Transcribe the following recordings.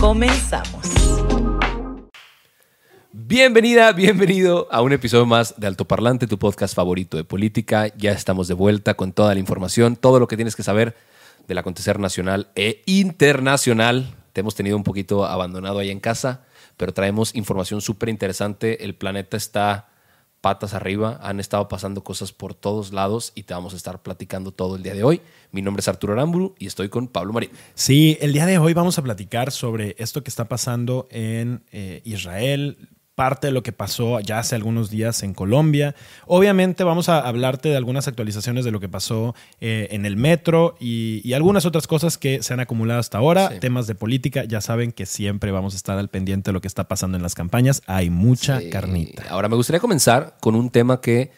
Comenzamos. Bienvenida, bienvenido a un episodio más de Alto Parlante, tu podcast favorito de política. Ya estamos de vuelta con toda la información, todo lo que tienes que saber del acontecer nacional e internacional. Te hemos tenido un poquito abandonado ahí en casa, pero traemos información súper interesante. El planeta está patas arriba, han estado pasando cosas por todos lados y te vamos a estar platicando todo el día de hoy. Mi nombre es Arturo Aramburu y estoy con Pablo Marín. Sí, el día de hoy vamos a platicar sobre esto que está pasando en eh, Israel, parte de lo que pasó ya hace algunos días en Colombia. Obviamente vamos a hablarte de algunas actualizaciones de lo que pasó eh, en el metro y, algunas otras cosas que se han acumulado hasta ahora. Temas de política, ya saben que siempre vamos a estar al pendiente de lo que está pasando en las campañas. Hay mucha carnita. Ahora me gustaría comenzar con un tema que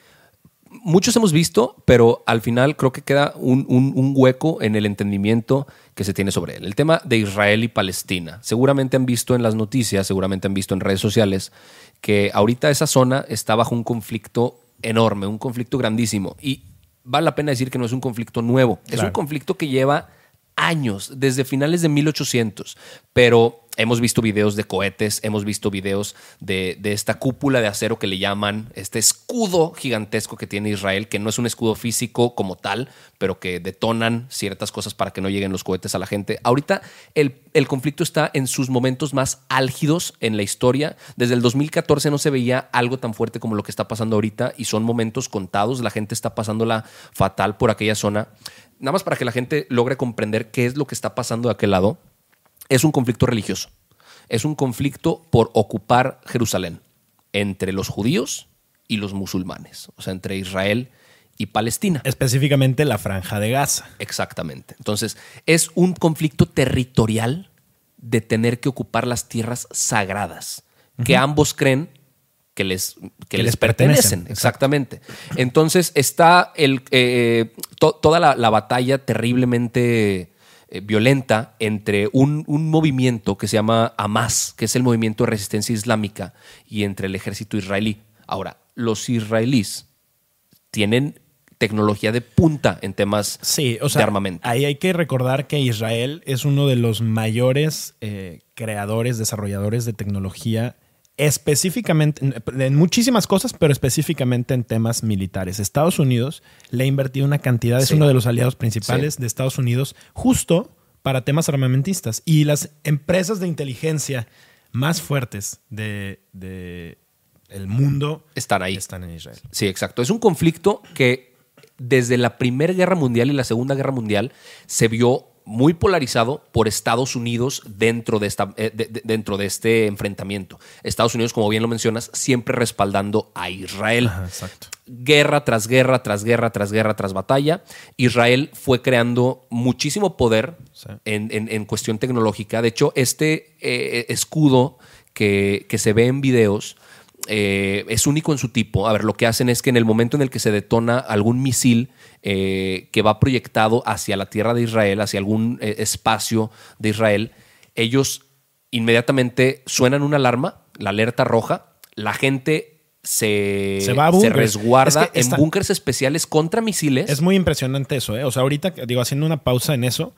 muchos hemos visto, pero al final creo que queda un, un, hueco en el entendimiento que se tiene sobre él. El tema de Israel y Palestina. Seguramente han visto en las noticias, seguramente han visto en redes sociales que ahorita esa zona está bajo un conflicto enorme, un conflicto grandísimo. Y vale la pena decir que no es un conflicto nuevo, es un conflicto que lleva años, desde finales de 1800, pero hemos visto videos de cohetes, hemos visto videos de, esta cúpula de acero que le llaman este escudo gigantesco que tiene Israel, que no es un escudo físico como tal, pero que detonan ciertas cosas para que no lleguen los cohetes a la gente. Ahorita el, el conflicto está en sus momentos más álgidos en la historia. Desde el 2014 no se veía algo tan fuerte como lo que está pasando ahorita y son momentos contados. La gente está pasándola fatal por aquella zona nada más para que la gente logre comprender qué es lo que está pasando de aquel lado, es un conflicto religioso. Es un conflicto por ocupar Jerusalén entre los judíos y los musulmanes, o sea, entre Israel y Palestina. Específicamente la franja de Gaza. Exactamente. Entonces, es un conflicto territorial de tener que ocupar las tierras sagradas, que ambos creen que les, que, les, pertenecen. Exactamente. Entonces está el, eh, toda la, batalla terriblemente eh, violenta entre un, un, movimiento que se llama Hamas, que es el movimiento de resistencia islámica, y entre el ejército israelí. Ahora, los israelíes tienen tecnología de punta en temas sí, o sea, de armamento. Ahí hay que recordar que Israel es uno de los mayores eh, creadores, desarrolladores de tecnología específicamente en muchísimas cosas, pero específicamente en temas militares. Estados Unidos le ha invertido una cantidad, es uno de los aliados principales de Estados Unidos, justo para temas armamentistas. Y las empresas de inteligencia más fuertes de, el mundo están ahí. Están en Israel. Sí, exacto. Es un conflicto que desde la Primera Guerra Mundial y la Segunda Guerra Mundial se vio muy polarizado por Estados Unidos dentro de, esta, eh, dentro de este enfrentamiento. Estados Unidos, como bien lo mencionas, siempre respaldando a Israel. Guerra tras guerra, tras guerra, tras guerra, tras batalla. Israel fue creando muchísimo poder en, cuestión tecnológica. De hecho, este eh, escudo que, que se ve en videos eh, es único en su tipo. A ver, lo que hacen es que en el momento en el que se detona algún misil eh, que va proyectado hacia la tierra de Israel, hacia algún eh, espacio de Israel, ellos inmediatamente suenan una alarma, la alerta roja, la gente se, se, resguarda en búnkers especiales contra misiles. Es muy impresionante eso, O sea, ahorita, digo, haciendo una pausa en eso,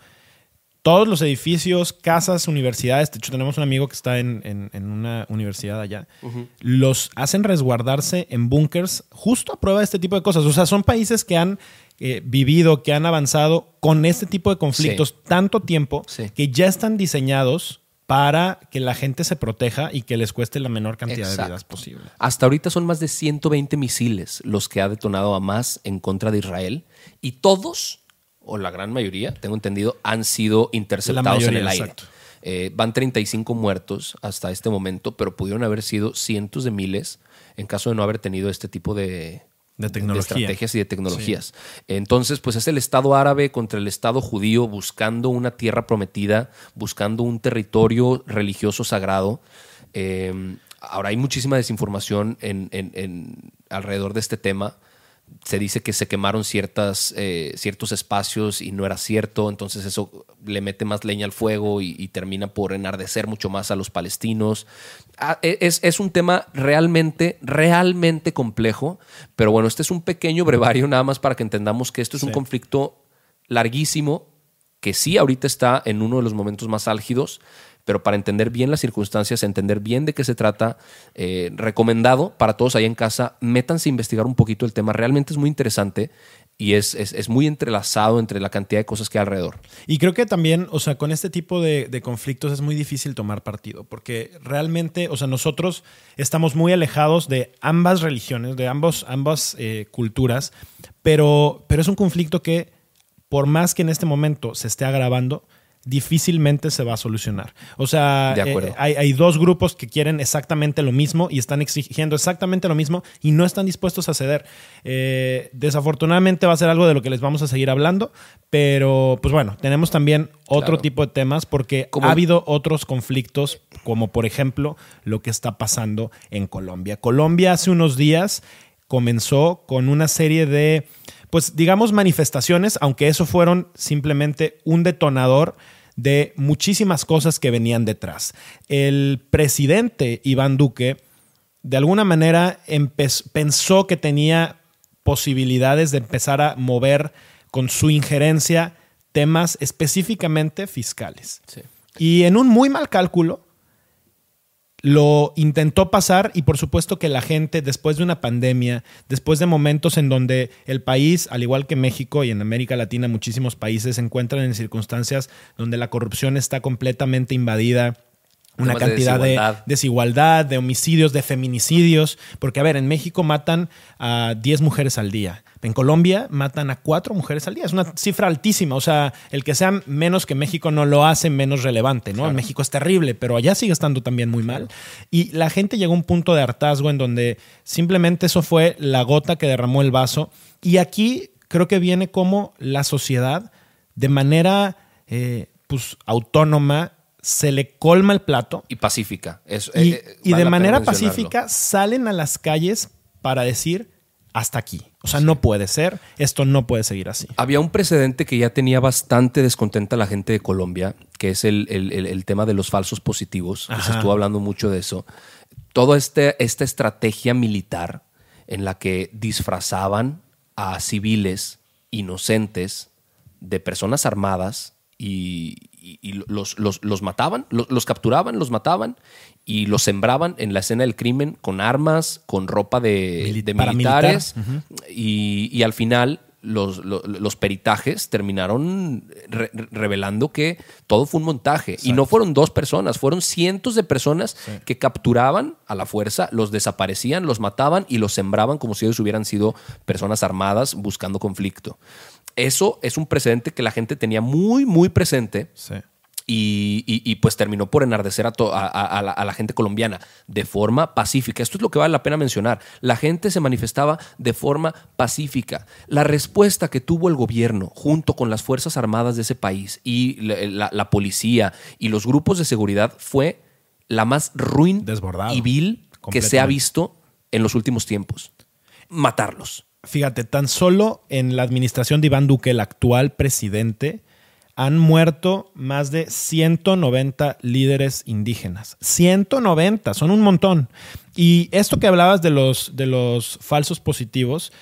todos los edificios, casas, universidades, de hecho tenemos un amigo que está en, una universidad allá, los hacen resguardarse en búnkers justo a prueba de este tipo de cosas. O sea, son países que han eh, vivido, que han avanzado con este tipo de conflictos tanto tiempo que ya están diseñados para que la gente se proteja y que les cueste la menor cantidad de vidas posible. Hasta ahorita son más de 120 misiles los que ha detonado Hamas en contra de Israel y todos, o la gran mayoría, tengo entendido, han sido interceptados mayoría, en el aire. exacto. Eh, van 35 muertos hasta este momento, pero pudieron haber sido cientos de miles en caso de no haber tenido este tipo de, De tecnología. estrategias y de tecnologías. Entonces, pues es el Estado árabe contra el Estado judío buscando una tierra prometida, buscando un territorio religioso sagrado. Eh, ahora hay muchísima desinformación en, en- en- alrededor de este tema. Se dice que se quemaron ciertas, eh, ciertos espacios y no era cierto, entonces eso le mete más leña al fuego y, y termina por enardecer mucho más a los palestinos. Ah, e- es, es un tema realmente, realmente complejo, pero bueno, este es un pequeño brevario nada más para que entendamos que esto es un conflicto larguísimo, que sí ahorita está en uno de los momentos más álgidos, pero para entender bien las circunstancias, entender bien de qué se trata, eh, recomendado para todos ahí en casa, métanse a investigar un poquito el tema. Realmente es muy interesante y es, es- muy entrelazado entre la cantidad de cosas que hay alrededor. Y creo que también, o sea, con este tipo de, de conflictos es muy difícil tomar partido, porque realmente, o sea, nosotros estamos muy alejados de ambas religiones, de ambos, ambas eh, culturas, pero, pero es un conflicto que, por más que en este momento se esté agravando, difícilmente se va a solucionar. O sea, eh, hay, hay dos grupos que quieren exactamente lo mismo y están exigiendo exactamente lo mismo y no están dispuestos a ceder. Eh, desafortunadamente va a ser algo de lo que les vamos a seguir hablando, pero pues bueno, tenemos también otro Claro. tipo de temas porque Como- ha habido otros conflictos, como por ejemplo lo que está pasando en Colombia. Colombia hace unos días comenzó con una serie de, pues digamos, manifestaciones, aunque eso fueron simplemente un detonador de muchísimas cosas que venían detrás. El presidente Iván Duque, de alguna manera, pensó que tenía posibilidades de empezar a mover con su injerencia temas específicamente fiscales. Y en un muy mal cálculo, lo intentó pasar y por supuesto que la gente después de una pandemia, después de momentos en donde el país, al igual que México y en América Latina muchísimos países se encuentran en circunstancias donde la corrupción está completamente invadida, una Temas cantidad de desigualdad. desigualdad, de homicidios, de feminicidios, porque a ver, en México matan a 10 mujeres al día. En Colombia matan a 4 mujeres al día. Es una cifra altísima. O sea, el que sea menos que México no lo hace menos relevante, ¿no? En México es terrible, pero allá sigue estando también muy mal. Y la gente llegó a un punto de hartazgo en donde simplemente eso fue la gota que derramó el vaso. Y aquí creo que viene como la sociedad de manera eh, pues, autónoma se le colma el plato Y pacífica. Es- y, eh, y vale de manera pacífica salen a las calles para decir hasta aquí. O sea, no puede ser, esto no puede seguir así. Había un precedente que ya tenía bastante descontenta la gente de Colombia, que es el, el- el- el tema de los falsos positivos, que se estuvo hablando mucho de eso. Toda este, esta estrategia militar en la que disfrazaban a civiles inocentes de personas armadas y, y- y los, los- los mataban, los, los capturaban, los mataban y los sembraban en la escena del crimen con armas, con ropa de, militares y, y al final los, lo- los peritajes terminaron re- revelando que todo fue un montaje. Y no fueron dos personas, fueron cientos de personas que capturaban a la fuerza, los desaparecían, los mataban y los sembraban como si ellos hubieran sido personas armadas buscando conflicto. Eso es un precedente que la gente tenía muy, muy presente Sí. y, y- y, pues terminó por enardecer a, to- a- la, a la gente colombiana de forma pacífica. Esto es lo que vale la pena mencionar. La gente se manifestaba de forma pacífica. La respuesta que tuvo el gobierno junto con las Fuerzas Armadas de ese país y la, la- la policía y los grupos de seguridad fue la más ruin Desbordado. y vil que se ha visto en los últimos tiempos. Matarlos. Fíjate, tan solo en la administración de Iván Duque, el actual presidente, han muerto más de 190 líderes indígenas. 190, son un montón. Y esto que hablabas de los, de los falsos positivos,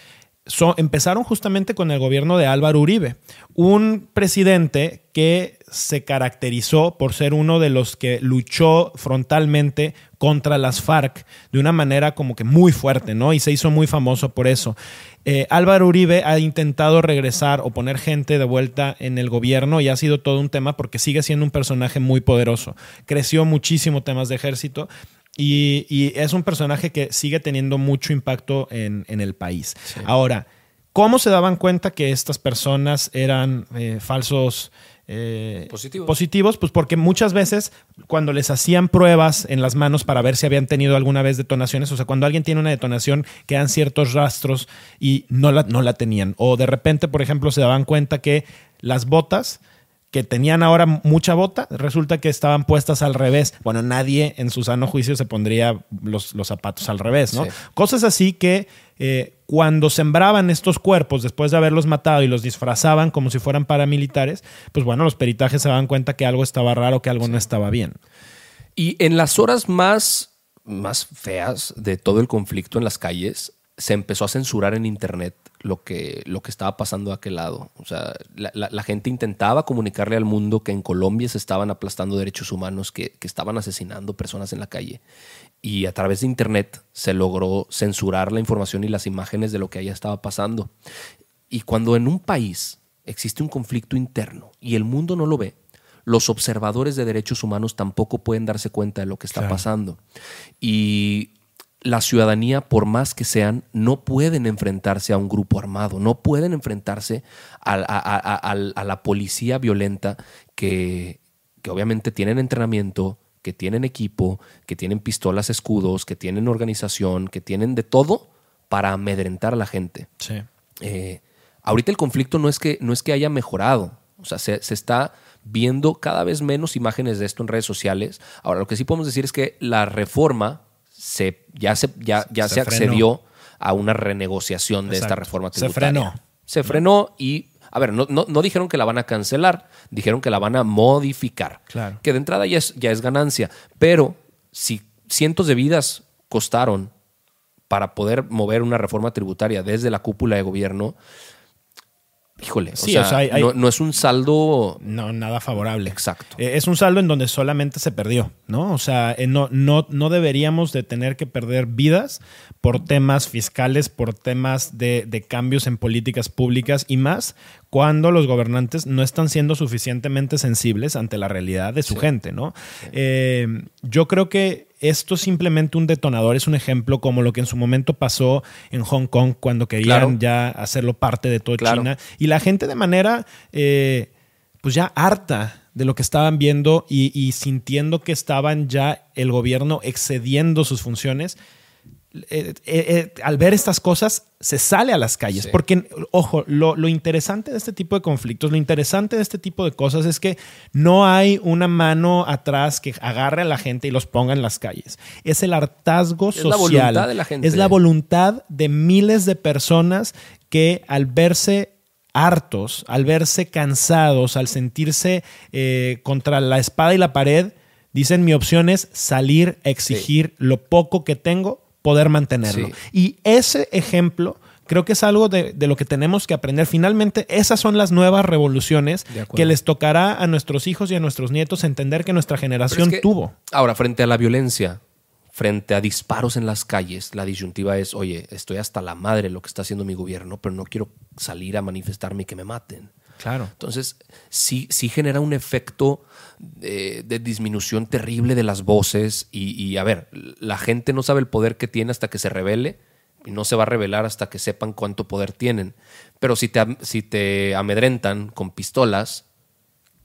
empezaron justamente con el gobierno de Álvaro Uribe, un presidente que se caracterizó por ser uno de los que luchó frontalmente contra las FARC de una manera como que muy fuerte, ¿no? Y se hizo muy famoso por eso. Eh, Álvaro Uribe ha intentado regresar o poner gente de vuelta en el gobierno y ha sido todo un tema porque sigue siendo un personaje muy poderoso. Creció muchísimo temas de ejército y, es un personaje que sigue teniendo mucho impacto en, el país. Ahora, ¿cómo se daban cuenta que estas personas eran eh, falsos? Eh, positivos. pues porque muchas veces cuando les hacían pruebas en las manos para ver si habían tenido alguna vez detonaciones, o sea, cuando alguien tiene una detonación, quedan ciertos rastros y no la, no la tenían. O de repente, por ejemplo, se daban cuenta que las botas que tenían ahora mucha bota, resulta que estaban puestas al revés. Bueno, nadie en su sano juicio se pondría los, los zapatos al revés, ¿no? Cosas así que eh, cuando sembraban estos cuerpos después de haberlos matado y los disfrazaban como si fueran paramilitares, pues bueno, los peritajes se daban cuenta que algo estaba raro, que algo no estaba bien. Y en las horas más, más feas de todo el conflicto en las calles, se empezó a censurar en Internet lo que, lo que estaba pasando a aquel lado. O sea, la, gente intentaba comunicarle al mundo que en Colombia se estaban aplastando derechos humanos, que, estaban asesinando personas en la calle. Y a través de Internet se logró censurar la información y las imágenes de lo que allá estaba pasando. Y cuando en un país existe un conflicto interno y el mundo no lo ve, los observadores de derechos humanos tampoco pueden darse cuenta de lo que está pasando. Y la ciudadanía, por más que sean, no pueden enfrentarse a un grupo armado, no pueden enfrentarse a, la policía violenta que, que, obviamente tienen entrenamiento, que tienen equipo, que tienen pistolas, escudos, que tienen organización, que tienen de todo para amedrentar a la gente. Sí. Eh, ahorita el conflicto no es que, no es que haya mejorado, o sea, se, se está viendo cada vez menos imágenes de esto en redes sociales. Ahora, lo que sí podemos decir es que la reforma se, ya se, ya, ya se, accedió a una renegociación de esta reforma tributaria. Se frenó. Se frenó y, a ver, no, no, dijeron que la van a cancelar, dijeron que la van a modificar. Claro. Que de entrada ya es, ya es ganancia. Pero si cientos de vidas costaron para poder mover una reforma tributaria desde la cúpula de gobierno, Híjole, no, es un saldo. No, nada favorable. Exacto. Eh, es un saldo en donde solamente se perdió, ¿no? O sea, eh, no, no, no deberíamos de tener que perder vidas por temas fiscales, por temas de, de cambios en políticas públicas y más cuando los gobernantes no están siendo suficientemente sensibles ante la realidad de su gente, ¿no? Eh, yo creo que esto es simplemente un detonador, es un ejemplo como lo que en su momento pasó en Hong Kong cuando querían ya hacerlo parte de toda China. Y la gente de manera, eh, pues ya harta de lo que estaban viendo y sintiendo que estaban ya el gobierno excediendo sus funciones, eh, eh, eh, al ver estas cosas se sale a las calles. Porque, ojo, lo, lo, interesante de este tipo de conflictos, lo interesante de este tipo de cosas es que no hay una mano atrás que agarre a la gente y los ponga en las calles. Es el hartazgo social. Es la voluntad de la gente. Es la voluntad de miles de personas que al verse hartos, al verse cansados, al sentirse contra la espada y la pared, dicen mi opción es salir a exigir lo poco que tengo poder mantenerlo. Y ese ejemplo creo que es algo de, lo que tenemos que aprender. Finalmente, esas son las nuevas revoluciones que les tocará a nuestros hijos y a nuestros nietos entender que nuestra generación tuvo. Ahora, frente a la violencia, frente a disparos en las calles, la disyuntiva es, oye, estoy hasta la madre de lo que está haciendo mi gobierno, pero no quiero salir a manifestarme y que me maten. Claro. Entonces, sí, sí genera un efecto de, disminución terrible de las voces y, a ver, la gente no sabe el poder que tiene hasta que se revele y no se va a revelar hasta que sepan cuánto poder tienen. Pero si te, si te amedrentan con pistolas,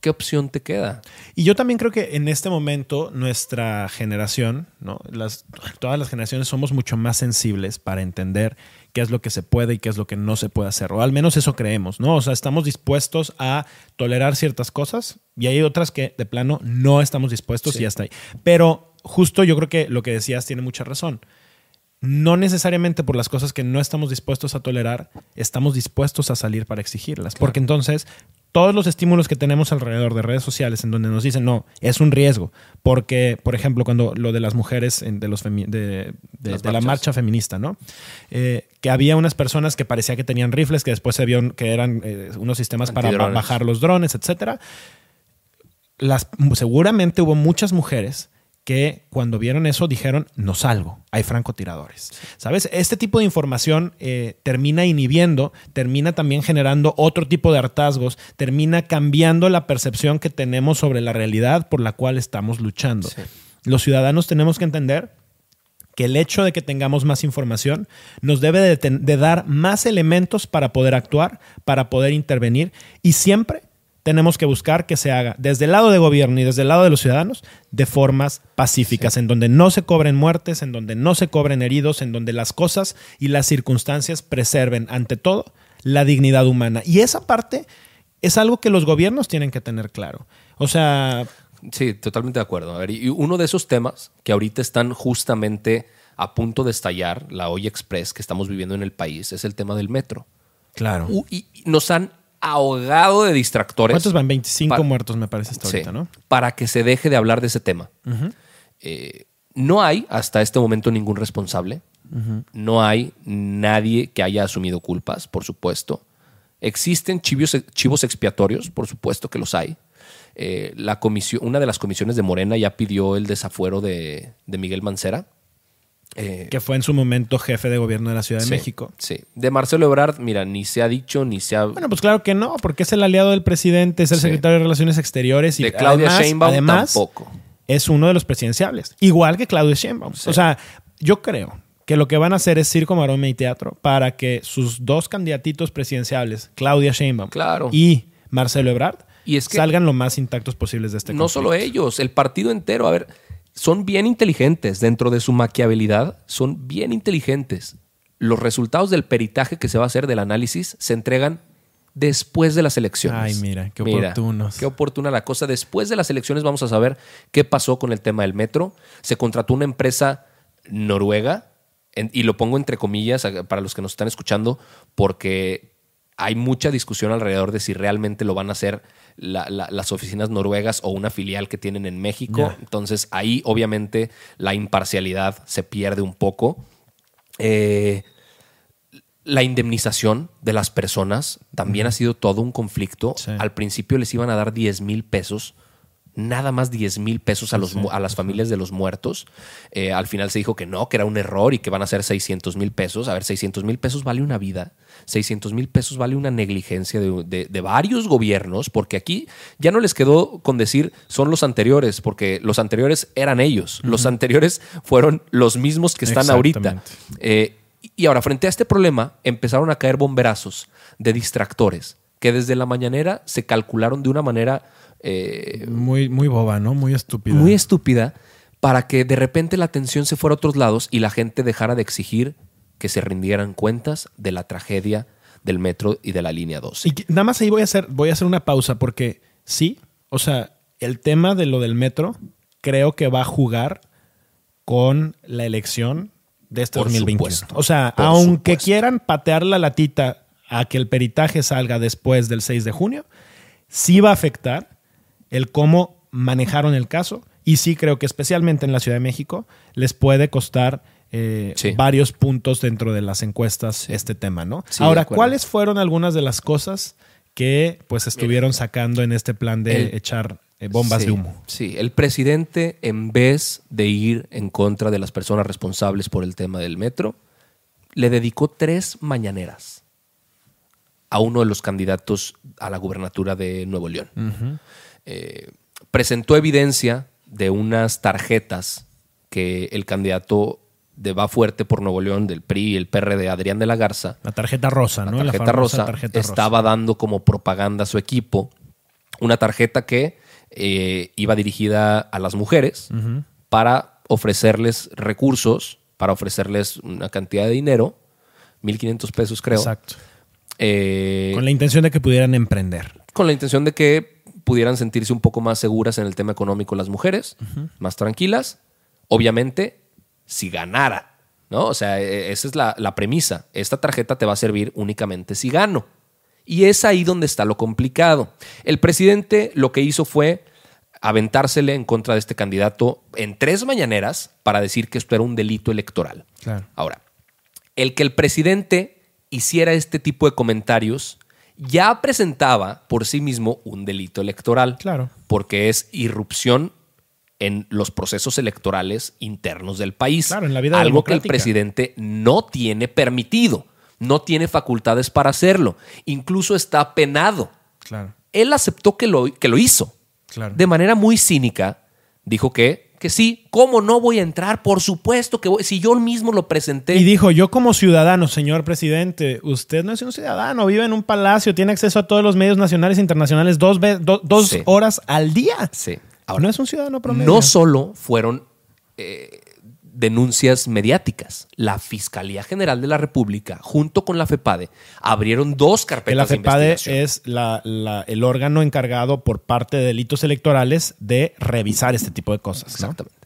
¿qué opción te queda? Y yo también creo que en este momento nuestra generación, ¿no? Las, todas las generaciones somos mucho más sensibles para entender qué es lo que se puede y qué es lo que no se puede hacer. O al menos eso creemos, ¿no? O sea, estamos dispuestos a tolerar ciertas cosas y hay otras que de plano no estamos dispuestos y ya está ahí. Pero justo yo creo que lo que decías tiene mucha razón no necesariamente por las cosas que no estamos dispuestos a tolerar, estamos dispuestos a salir para exigirlas. Porque entonces todos los estímulos que tenemos alrededor de redes sociales en donde nos dicen, no, es un riesgo. Porque, por ejemplo, cuando lo de las mujeres de, los de, la marcha feminista, ¿no? Eh, que había unas personas que parecía que tenían rifles, que después se vio que eran eh, unos sistemas para bajar los drones, etcétera. Las, seguramente hubo muchas mujeres que cuando vieron eso dijeron, no salgo, hay francotiradores. ¿Sabes? Este tipo de información eh, termina inhibiendo, termina también generando otro tipo de hartazgos, termina cambiando la percepción que tenemos sobre la realidad por la cual estamos luchando. Los ciudadanos tenemos que entender que el hecho de que tengamos más información nos debe de dar más elementos para poder actuar, para poder intervenir y siempre tenemos que buscar que se haga desde el lado de gobierno y desde el lado de los ciudadanos de formas pacíficas, en donde no se cobren muertes, en donde no se cobren heridos, en donde las cosas y las circunstancias preserven ante todo la dignidad humana. Y esa parte es algo que los gobiernos tienen que tener claro. O sea... Sí, totalmente de acuerdo. A ver, y uno de esos temas que ahorita están justamente a punto de estallar, la olla express que estamos viviendo en el país, es el tema del metro. Claro. Y nos han ahogado de distractores. ¿Cuántos van? 25 muertos, me parece, hasta ahorita, ¿no? Para que se deje de hablar de ese tema. Eh, no hay hasta este momento ningún responsable. No hay nadie que haya asumido culpas, por supuesto. Existen chivos, chivos expiatorios, por supuesto que los hay. Eh, la comisión, una de las comisiones de Morena ya pidió el desafuero de, de Miguel Mancera. Eh, que fue en su momento jefe de gobierno de la Ciudad de México. Sí. De Marcelo Ebrard, mira, ni se ha dicho, ni se ha. Bueno, pues claro que no, porque es el aliado del presidente, es el secretario de Relaciones Exteriores. Y de Claudia Sheinbaum además, tampoco. Es uno de los presidenciables, igual que Claudia Sheinbaum. O sea, yo creo que lo que van a hacer es circo, maroma y teatro para que sus dos candidatitos presidenciales, Claudia Sheinbaum y Marcelo Ebrard, salgan lo más intactos posibles de este No solo ellos, el partido entero. A ver, son bien inteligentes dentro de su maquiabilidad, son bien inteligentes. Los resultados del peritaje que se va a hacer del análisis se entregan después de las elecciones. Ay, mira, qué oportunos. qué oportuna la cosa. Después de las elecciones vamos a saber qué pasó con el tema del metro. Se contrató una empresa noruega, y lo pongo entre comillas para los que nos están escuchando, porque hay mucha discusión alrededor de si realmente lo van a hacer las oficinas noruegas o una filial que tienen en México. Entonces ahí obviamente la imparcialidad se pierde un poco. Eh, la indemnización de las personas también ha sido todo un conflicto. Al principio les iban a dar 10 mil pesos nada más 10 mil pesos a, los, a las familias de los muertos. Eh, al final se dijo que no, que era un error y que van a ser 600 mil pesos. A ver, 600 mil pesos vale una vida. 600 mil pesos vale una negligencia de, varios gobiernos, porque aquí ya no les quedó con decir son los anteriores, porque los anteriores eran ellos. Los anteriores fueron los mismos que están ahorita. Eh, y ahora, frente a este problema, empezaron a caer bomberazos de distractores que desde la mañanera se calcularon de una manera eh, muy, muy boba, ¿no? Muy estúpida. Muy estúpida para que de repente la atención se fuera a otros lados y la gente dejara de exigir que se rindieran cuentas de la tragedia del metro y de la línea 12. Y nada más ahí voy a hacer, voy a hacer una pausa porque sí, o sea, el tema de lo del metro creo que va a jugar con la elección de este 2021. o sea, aunque quieran patear la latita a que el peritaje salga después del 6 de junio, sí va a afectar el cómo manejaron el caso. Y sí creo que especialmente en la Ciudad de México les puede costar eh, varios puntos dentro de las encuestas este tema, ¿no? Ahora, ¿cuáles fueron algunas de las cosas que pues estuvieron sacando en este plan de echar eh, bombas de humo? Sí, el presidente en vez de ir en contra de las personas responsables por el tema del metro, le dedicó tres mañaneras a uno de los candidatos a la gubernatura de Nuevo León. Eh, presentó evidencia de unas tarjetas que el candidato de Va Fuerte por Nuevo León, del PRI y el PRD, Adrián de la Garza. La tarjeta rosa, ¿no? La tarjeta, rosa, estaba dando como propaganda a su equipo una tarjeta que eh, iba dirigida a las mujeres para ofrecerles recursos, para ofrecerles una cantidad de dinero, 1.500 pesos creo. Exacto. Eh, con la intención de que pudieran emprender. Con la intención de que pudieran sentirse un poco más seguras en el tema económico las mujeres, más tranquilas. Obviamente, si ganara ¿no? O sea, e- esa es la, la premisa. Esta tarjeta te va a servir únicamente si gano. Y es ahí donde está lo complicado. El presidente lo que hizo fue aventársele en contra de este candidato en tres mañaneras para decir que esto era un delito electoral. Claro. Ahora, el que el presidente hiciera este tipo de comentarios ya presentaba por sí mismo un delito electoral. Claro. Porque es irrupción en los procesos electorales internos del país. Claro, en la vida Algo que el presidente no tiene permitido, no tiene facultades para hacerlo. Incluso está penado. Claro. Él aceptó que lo, que lo hizo. Claro. De manera muy cínica, dijo que, que sí, ¿cómo no voy a entrar? Por supuesto que voy. Si yo mismo lo presenté. Y dijo, yo como ciudadano, señor presidente, usted no es un ciudadano, vive en un palacio, tiene acceso a todos los medios nacionales e internacionales dos, ve- do- dos Sí. horas al día. Sí. no es un ciudadano promedio. No solo fueron eh, denuncias mediáticas. La Fiscalía General de la República, junto con la FEPADE, abrieron dos carpetas la de FEPADE investigación. es la- la- el órgano encargado por parte de delitos electorales de revisar este tipo de cosas. ¿no? Exactamente.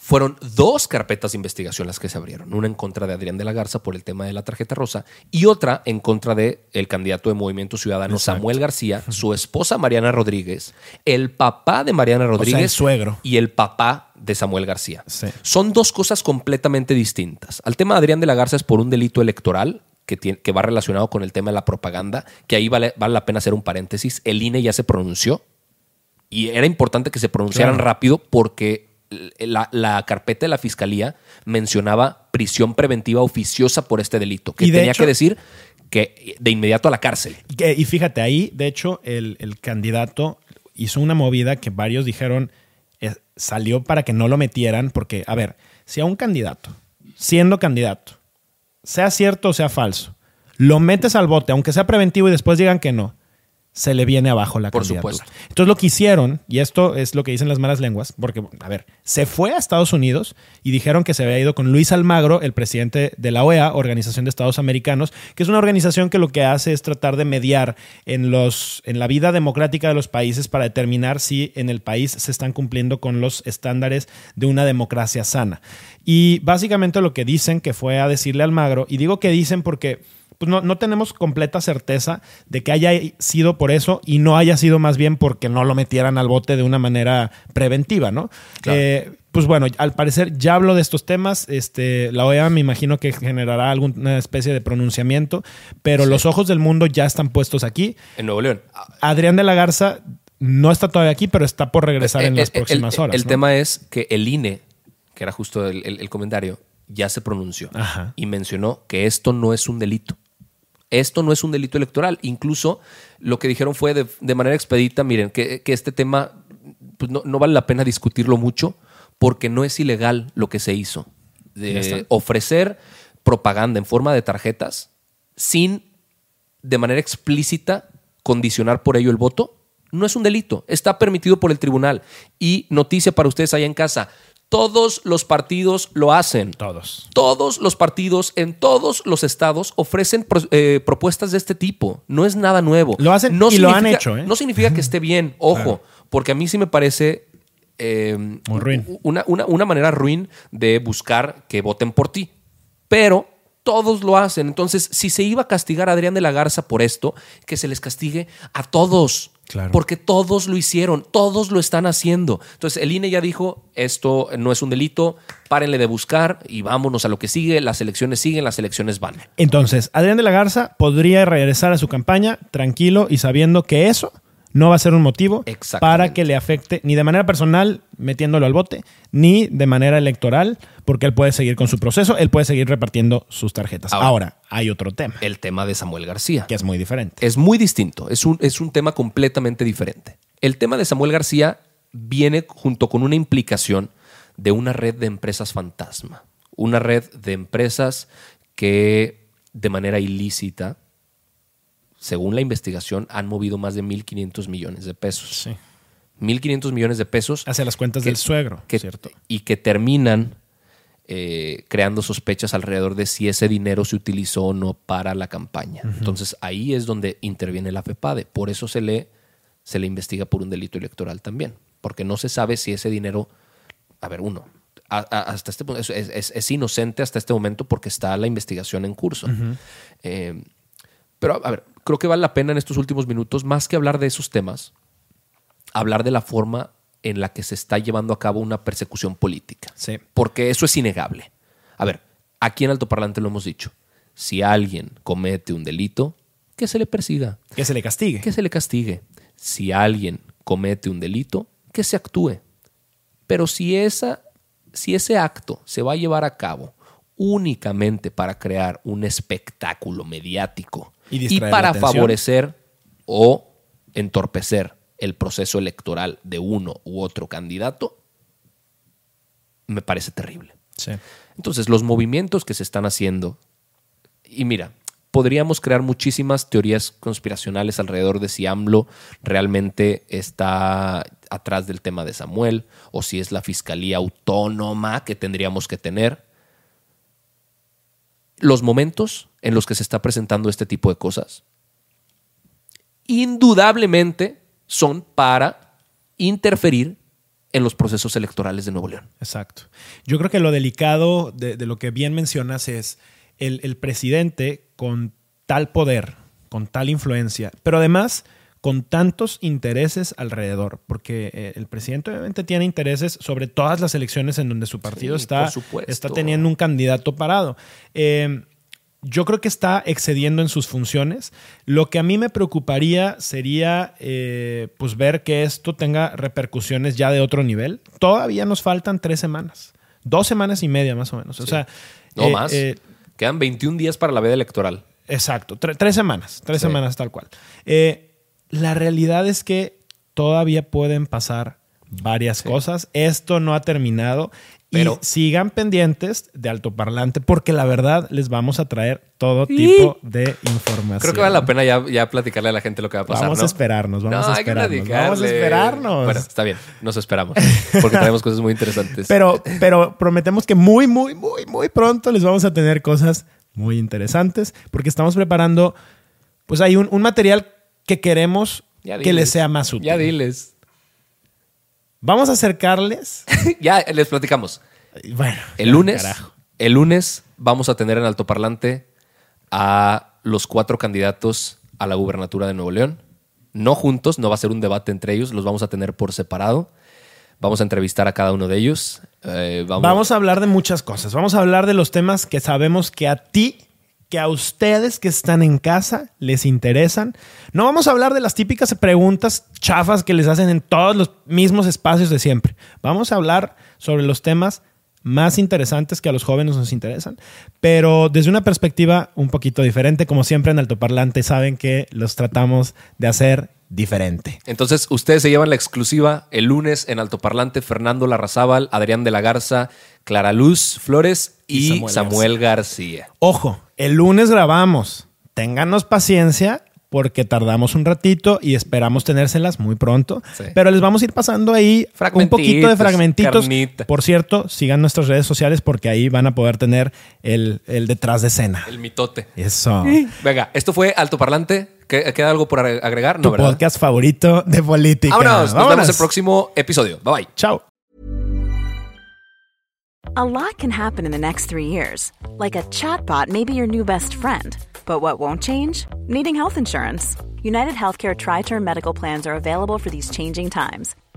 Fueron dos carpetas de investigación las que se abrieron. Una en contra de Adrián de la Garza por el tema de la tarjeta rosa y otra en contra de el candidato de Movimiento Ciudadano Exacto. Samuel García, su esposa Mariana Rodríguez, el papá de Mariana Rodríguez el suegro. y el papá de Samuel García. Sí. Son dos cosas completamente distintas. Al tema de Adrián de la Garza es por un delito electoral que, tiene- que va relacionado con el tema de la propaganda, que ahí vale, vale la pena hacer un paréntesis. El INE ya se pronunció y era importante que se pronunciaran Claro. rápido porque la, la carpeta de la fiscalía mencionaba prisión preventiva oficiosa por este delito, que de tenía hecho- que decir que de inmediato a la cárcel. Que- y fíjate, ahí, de hecho, el, el candidato hizo una movida que varios dijeron salió para que no lo metieran, porque, a ver, si a un candidato, siendo candidato, sea cierto o sea falso, lo metes al bote, aunque sea preventivo y después digan que no, se le viene abajo la Por candidatura. supuesto. Entonces lo que hicieron, y esto es lo que dicen las malas lenguas, porque, a ver, se fue a Estados Unidos y dijeron que se había ido con Luis Almagro, el presidente de la OEA, Organización de Estados Americanos, que es una organización que lo que hace es tratar de mediar en, los, en la vida democrática de los países para determinar si en el país se están cumpliendo con los estándares de una democracia sana. Y básicamente lo que dicen que fue a decirle a Almagro, y digo que dicen porque pues no, no tenemos completa certeza de que haya sido por eso y no haya sido más bien porque no lo metieran al bote de una manera preventiva, ¿no? Claro. Eh, pues bueno, al parecer ya hablo de estos temas. Este, la OEA me imagino que generará alguna especie de pronunciamiento, pero Sí. los ojos del mundo ya están puestos aquí. En Nuevo León. Adrián de la Garza no está todavía aquí, pero está por regresar en El- las el- próximas el- horas. El ¿no? tema es que el INE, que era justo el, comentario, ya se pronunció Ajá. y mencionó que esto no es un delito. Esto no es un delito electoral. Incluso lo que dijeron fue de, de manera expedita, miren, que, que este tema pues no, no vale la pena discutirlo mucho porque no es ilegal lo que se hizo. De ofrecer propaganda en forma de tarjetas sin de manera explícita condicionar por ello el voto, no es un delito, está permitido por el tribunal. Y noticia para ustedes allá en casa, todos los partidos lo hacen. Todos. Todos los partidos en todos los estados ofrecen pro- eh, propuestas de este tipo. No es nada nuevo. Lo hacen no y lo han hecho, ¿eh? No significa que esté bien, ojo, porque a mí sí me parece eh, Muy ruin. Una, una- una manera ruin de buscar que voten por ti. Pero todos lo hacen. Entonces, si se iba a castigar a Adrián de la Garza por esto, que se les castigue a todos. Claro. Porque todos lo hicieron, todos lo están haciendo. Entonces, el INE ya dijo, esto no es un delito, párenle de buscar y vámonos a lo que sigue. Las elecciones siguen, las elecciones van. Entonces, Adrián de la Garza podría regresar a su campaña tranquilo y sabiendo que eso no va a ser un motivo para que le afecte ni de manera personal metiéndolo al bote, ni de manera electoral, porque él puede seguir con su proceso, él puede seguir repartiendo sus tarjetas. Ahora. Ahora, hay otro tema El tema de Samuel García. que es muy diferente. Es muy distinto, es un, es un tema completamente diferente. El tema de Samuel García viene junto con una implicación de una red de empresas fantasma, una red de empresas que de manera ilícita, según la investigación, han movido más de 1.500 millones de pesos. Sí. 1.500 millones de pesos. Hacia las cuentas que- del suegro, que- ¿cierto? Y que terminan eh, creando sospechas alrededor de si ese dinero se utilizó o no para la campaña. Entonces ahí es donde interviene la FEPADE. Por eso se le, se le investiga por un delito electoral también. Porque no se sabe si ese dinero, a ver, uno, hasta este punto, es, inocente hasta este momento porque está la investigación en curso. Eh, pero, a ver, creo que vale la pena en estos últimos minutos, más que hablar de esos temas, hablar de la forma en la que se está llevando a cabo una persecución política. Sí. Porque eso es innegable. A ver, aquí en Alto Parlante lo hemos dicho. Si alguien comete un delito, que se le persiga. Que se le castigue. Que se le castigue. Si alguien comete un delito, que se actúe. Pero si, esa, si ese acto se va a llevar a cabo únicamente para crear un espectáculo mediático y, para favorecer o entorpecer el proceso electoral de uno u otro candidato, me parece terrible. Entonces, los movimientos que se están haciendo, y mira, podríamos crear muchísimas teorías conspiracionales alrededor de si AMLO realmente está atrás del tema de Samuel o si es la fiscalía autónoma que tendríamos que tener. Los momentos en los que se está presentando este tipo de cosas, indudablemente son para interferir en los procesos electorales de Nuevo León. Exacto. Yo creo que lo delicado de, lo que bien mencionas es el, presidente con tal poder, con tal influencia, pero además con tantos intereses alrededor, porque eh, el presidente obviamente tiene intereses sobre todas las elecciones en donde su partido está, está teniendo un candidato parado. Eh, yo creo que está excediendo en sus funciones. Lo que a mí me preocuparía sería eh, pues ver que esto tenga repercusiones ya de otro nivel. Todavía nos faltan tres semanas, dos semanas y media más o menos. O sea, no eh, más. Eh, Quedan 21 días para la veda electoral. Exacto, tres semanas, tres semanas tal cual. La realidad es que todavía pueden pasar varias cosas. Esto no ha terminado pero, y sigan pendientes de altoparlante porque la verdad les vamos a traer todo tipo de información. Creo que vale la pena ya, platicarle a la gente lo que va a pasar. Vamos a esperarnos, vamos a esperarnos. Vamos a esperarnos. Bueno, está bien, nos esperamos porque traemos cosas muy interesantes. Pero, pero prometemos que muy, muy, muy, muy pronto les vamos a tener cosas muy interesantes porque estamos preparando, pues hay un, material que queremos que les sea más útil. Ya diles. Vamos a acercarles. ya les platicamos. Bueno, el lunes, el lunes vamos a tener en altoparlante a los cuatro candidatos a la gubernatura de Nuevo León. No juntos, no va a ser un debate entre ellos, los vamos a tener por separado. Vamos a entrevistar a cada uno de ellos. Eh, vamos... vamos a hablar de muchas cosas. Vamos a hablar de los temas que sabemos que a ti que a ustedes que están en casa les interesan. No vamos a hablar de las típicas preguntas chafas que les hacen en todos los mismos espacios de siempre. Vamos a hablar sobre los temas más interesantes que a los jóvenes nos interesan, pero desde una perspectiva un poquito diferente. Como siempre en Altoparlante saben que los tratamos de hacer diferente. Entonces, ustedes se llevan la exclusiva el lunes en Altoparlante, Fernando Larrazábal, Adrián de la Garza, Clara Luz Flores y, Samuel, García. Ojo, el lunes grabamos. Ténganos paciencia porque tardamos un ratito y esperamos tenérselas muy pronto. Pero les vamos a ir pasando ahí un poquito de fragmentitos. Por cierto, sigan nuestras redes sociales porque ahí van a poder tener el, detrás de escena. El mitote. Eso. Venga, esto fue Alto Parlante. ¿Queda algo por agregar? No, tu podcast favorito de política. Vámonos. Nos vemos en el próximo episodio. Bye bye. Chao. A lot can happen in the next three years. Like a chatbot may be your new best friend. But what won't change? Needing health insurance. United Healthcare Tri Term Medical Plans are available for these changing times.